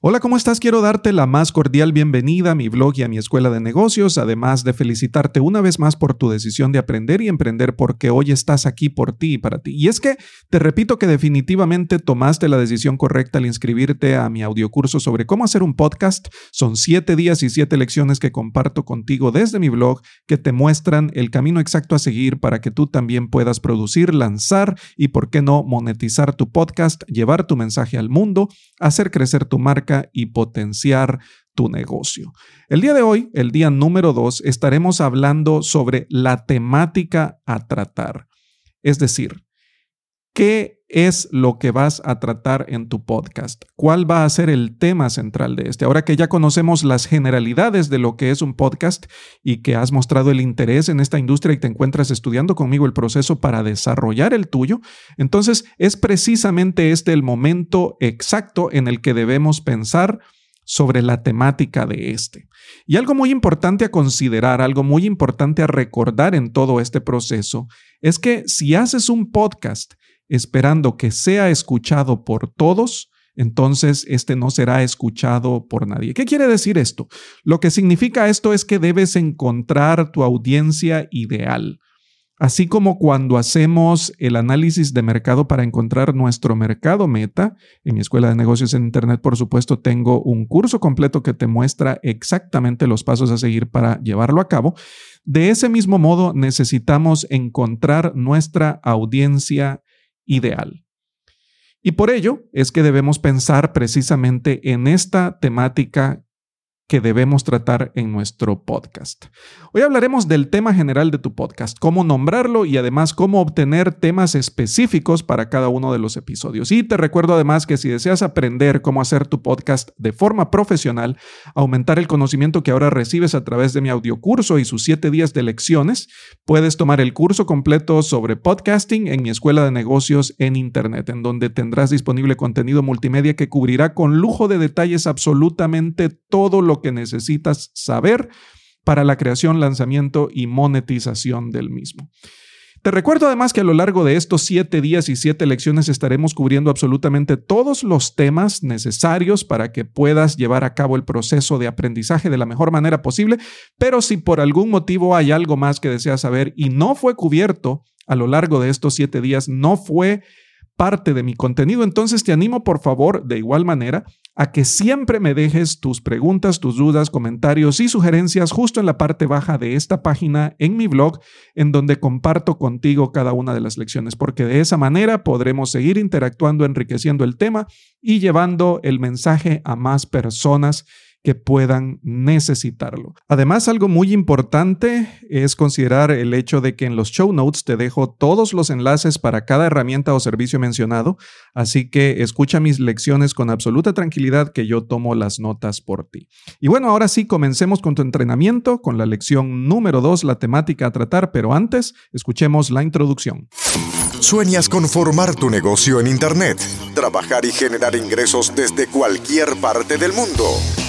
Hola, ¿cómo estás? Quiero darte la más cordial bienvenida a mi blog y a mi escuela de negocios, además de felicitarte una vez más por tu decisión de aprender y emprender porque hoy estás aquí por ti y para ti. Y es que te repito que definitivamente tomaste la decisión correcta al inscribirte a mi audiocurso sobre cómo hacer un podcast. Son siete días y siete lecciones que comparto contigo desde mi blog que te muestran el camino exacto a seguir para que tú también puedas producir, lanzar y, por qué no, monetizar tu podcast, llevar tu mensaje al mundo, hacer crecer tu marca y potenciar tu negocio. El día de hoy, el día número dos, estaremos hablando sobre la temática a tratar. Es decir, ¿qué es lo que vas a tratar en tu podcast? ¿Cuál va a ser el tema central de este? Ahora que ya conocemos las generalidades de lo que es un podcast y que has mostrado el interés en esta industria y te encuentras estudiando conmigo el proceso para desarrollar el tuyo, entonces es precisamente este el momento exacto en el que debemos pensar sobre la temática de este. Y algo muy importante a considerar, algo muy importante a recordar en todo este proceso, es que si haces un podcast esperando que sea escuchado por todos, entonces este no será escuchado por nadie. ¿Qué quiere decir esto? Lo que significa esto es que debes encontrar tu audiencia ideal. Así como cuando hacemos el análisis de mercado para encontrar nuestro mercado meta, en mi escuela de negocios en Internet, por supuesto, tengo un curso completo que te muestra exactamente los pasos a seguir para llevarlo a cabo. De ese mismo modo, necesitamos encontrar nuestra audiencia ideal. Y por ello es que debemos pensar precisamente en esta temática que debemos tratar en nuestro podcast. Hoy hablaremos del tema general de tu podcast, cómo nombrarlo y además cómo obtener temas específicos para cada uno de los episodios. Y te recuerdo además que si deseas aprender cómo hacer tu podcast de forma profesional, aumentar el conocimiento que ahora recibes a través de mi audiocurso y sus siete días de lecciones, puedes tomar el curso completo sobre podcasting en mi escuela de negocios en Internet, en donde tendrás disponible contenido multimedia que cubrirá con lujo de detalles absolutamente todo lo que necesitas saber para la creación, lanzamiento y monetización del mismo. Te recuerdo además que a lo largo de estos siete días y siete lecciones estaremos cubriendo absolutamente todos los temas necesarios para que puedas llevar a cabo el proceso de aprendizaje de la mejor manera posible, pero si por algún motivo hay algo más que deseas saber y no fue cubierto a lo largo de estos siete días, no fue parte de mi contenido, entonces te animo por favor de igual manera a que siempre me dejes tus preguntas, tus dudas, comentarios y sugerencias justo en la parte baja de esta página en mi blog, en donde comparto contigo cada una de las lecciones, porque de esa manera podremos seguir interactuando, enriqueciendo el tema y llevando el mensaje a más personas que puedan necesitarlo. Además, algo muy importante es considerar el hecho de que en los show notes te dejo todos los enlaces para cada herramienta o servicio mencionado, así que escucha mis lecciones con absoluta tranquilidad que yo tomo las notas por ti. Y bueno, ahora sí, comencemos con tu entrenamiento, con la lección número 2, la temática a tratar, pero antes, escuchemos la introducción. ¿Sueñas con formar tu negocio en Internet? Trabajar y generar ingresos desde cualquier parte del mundo.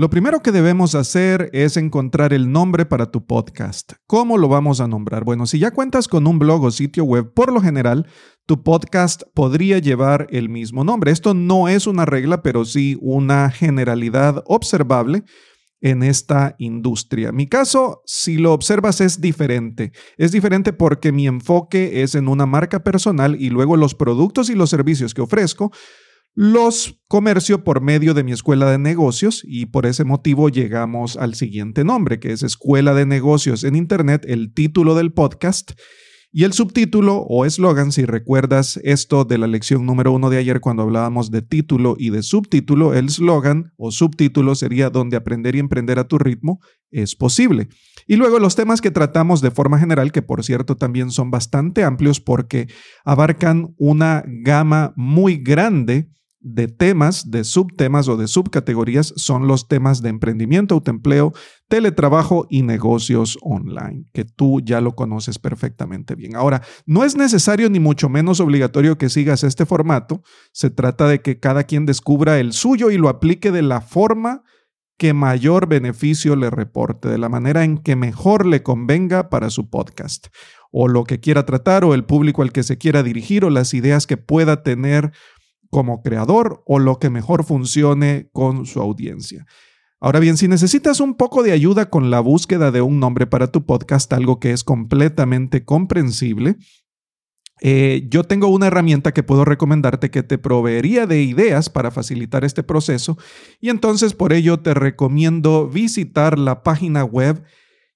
Lo primero que debemos hacer es encontrar el nombre para tu podcast. ¿Cómo lo vamos a nombrar? Bueno, si ya cuentas con un blog o sitio web, por lo general, tu podcast podría llevar el mismo nombre. Esto no es una regla, pero sí una generalidad observable en esta industria. Mi caso, si lo observas, es diferente. Es diferente porque mi enfoque es en una marca personal y luego los productos y los servicios que ofrezco los comercio por medio de mi escuela de negocios y por ese motivo llegamos al siguiente nombre, que es Escuela de Negocios en Internet, el título del podcast. Y el subtítulo o eslogan, si recuerdas esto de la lección número uno de ayer cuando hablábamos de título y de subtítulo, el eslogan o subtítulo sería donde aprender y emprender a tu ritmo es posible. Y luego los temas que tratamos de forma general, que por cierto también son bastante amplios porque abarcan una gama muy grande de temas, de subtemas o de subcategorías son los temas de emprendimiento, autoempleo, teletrabajo y negocios online, que tú ya lo conoces perfectamente bien. Ahora, no es necesario ni mucho menos obligatorio que sigas este formato. Se trata de que cada quien descubra el suyo y lo aplique de la forma que mayor beneficio le reporte, de la manera en que mejor le convenga para su podcast, o lo que quiera tratar, o el público al que se quiera dirigir, o las ideas que pueda tener como creador o lo que mejor funcione con su audiencia. Ahora bien, si necesitas un poco de ayuda con la búsqueda de un nombre para tu podcast, algo que es completamente comprensible, eh, yo tengo una herramienta que puedo recomendarte que te proveería de ideas para facilitar este proceso y entonces por ello te recomiendo visitar la página web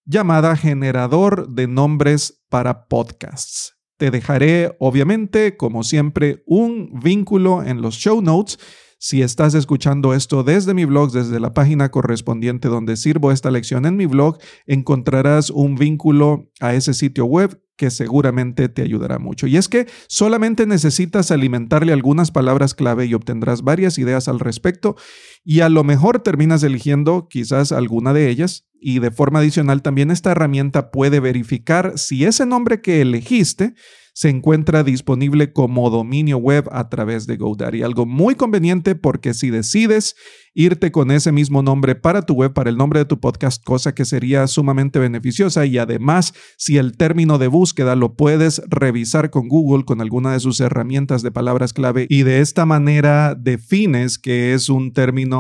llamada Generador de Nombres para Podcasts. Te dejaré, obviamente, como siempre, un vínculo en los show notes. Si estás escuchando esto desde mi blog, desde la página correspondiente donde sirvo esta lección en mi blog, encontrarás un vínculo a ese sitio web que seguramente te ayudará mucho. Y es que solamente necesitas alimentarle algunas palabras clave y obtendrás varias ideas al respecto y a lo mejor terminas eligiendo quizás alguna de ellas y de forma adicional también esta herramienta puede verificar si ese nombre que elegiste se encuentra disponible como dominio web a través de GoDaddy. Algo muy conveniente porque si decides irte con ese mismo nombre para tu web, para el nombre de tu podcast, cosa que sería sumamente beneficiosa y además si el término de búsqueda lo puedes revisar con Google con alguna de sus herramientas de palabras clave y de esta manera defines que es un término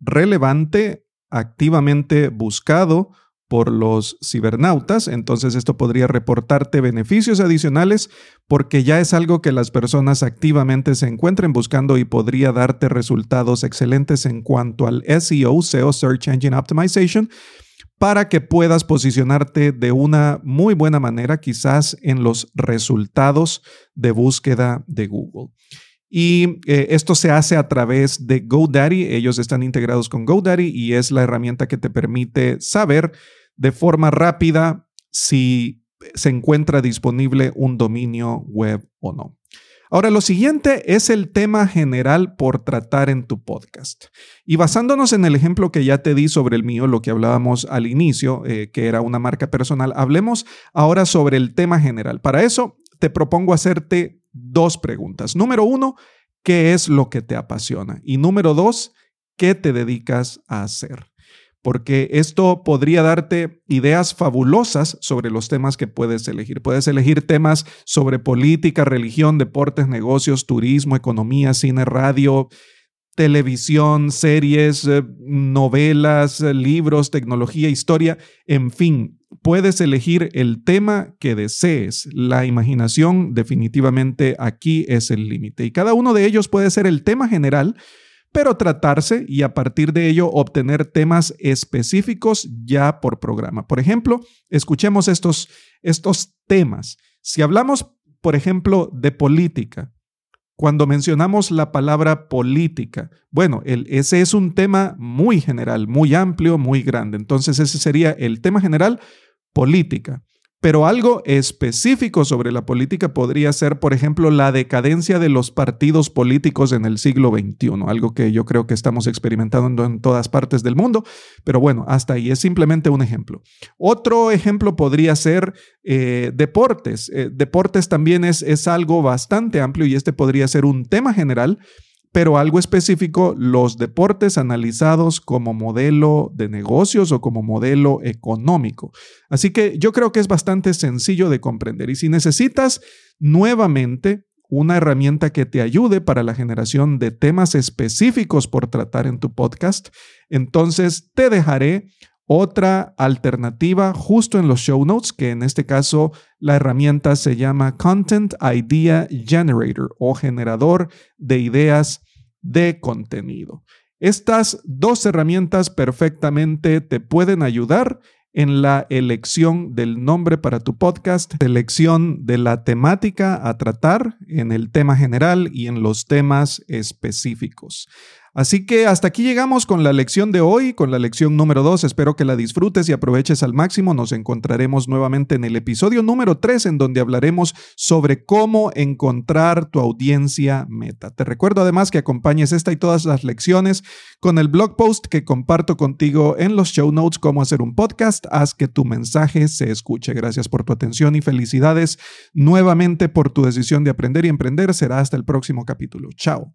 relevante, activamente buscado por los cibernautas, entonces esto podría reportarte beneficios adicionales porque ya es algo que las personas activamente se encuentren buscando y podría darte resultados excelentes en cuanto al SEO, SEO Search Engine Optimization, para que puedas posicionarte de una muy buena manera quizás en los resultados de búsqueda de Google. Y eh, esto se hace a través de GoDaddy. Ellos están integrados con GoDaddy y es la herramienta que te permite saber de forma rápida si se encuentra disponible un dominio web o no. Ahora, lo siguiente es el tema general por tratar en tu podcast. Y basándonos en el ejemplo que ya te di sobre el mío, lo que hablábamos al inicio, eh, que era una marca personal, hablemos ahora sobre el tema general. Para eso, te propongo hacerte dos preguntas. Número uno, ¿qué es lo que te apasiona? Y número dos, ¿qué te dedicas a hacer? porque esto podría darte ideas fabulosas sobre los temas que puedes elegir. Puedes elegir temas sobre política, religión, deportes, negocios, turismo, economía, cine, radio, televisión, series, eh, novelas, libros, tecnología, historia, en fin, puedes elegir el tema que desees. La imaginación definitivamente aquí es el límite y cada uno de ellos puede ser el tema general pero tratarse y a partir de ello obtener temas específicos ya por programa. Por ejemplo, escuchemos estos, estos temas. Si hablamos, por ejemplo, de política, cuando mencionamos la palabra política, bueno, ese es un tema muy general, muy amplio, muy grande. Entonces ese sería el tema general, política. Pero algo específico sobre la política podría ser, por ejemplo, la decadencia de los partidos políticos en el siglo XXI, algo que yo creo que estamos experimentando en todas partes del mundo. Pero bueno, hasta ahí es simplemente un ejemplo. Otro ejemplo podría ser eh, deportes. Eh, deportes también es, es algo bastante amplio y este podría ser un tema general pero algo específico, los deportes analizados como modelo de negocios o como modelo económico. Así que yo creo que es bastante sencillo de comprender. Y si necesitas nuevamente una herramienta que te ayude para la generación de temas específicos por tratar en tu podcast, entonces te dejaré otra alternativa justo en los show notes, que en este caso la herramienta se llama Content Idea Generator o generador de ideas de contenido. Estas dos herramientas perfectamente te pueden ayudar en la elección del nombre para tu podcast, elección de la temática a tratar en el tema general y en los temas específicos. Así que hasta aquí llegamos con la lección de hoy, con la lección número 2. Espero que la disfrutes y aproveches al máximo. Nos encontraremos nuevamente en el episodio número 3 en donde hablaremos sobre cómo encontrar tu audiencia meta. Te recuerdo además que acompañes esta y todas las lecciones con el blog post que comparto contigo en los show notes cómo hacer un podcast. Haz que tu mensaje se escuche. Gracias por tu atención y felicidades nuevamente por tu decisión de aprender y emprender. Será hasta el próximo capítulo. Chao.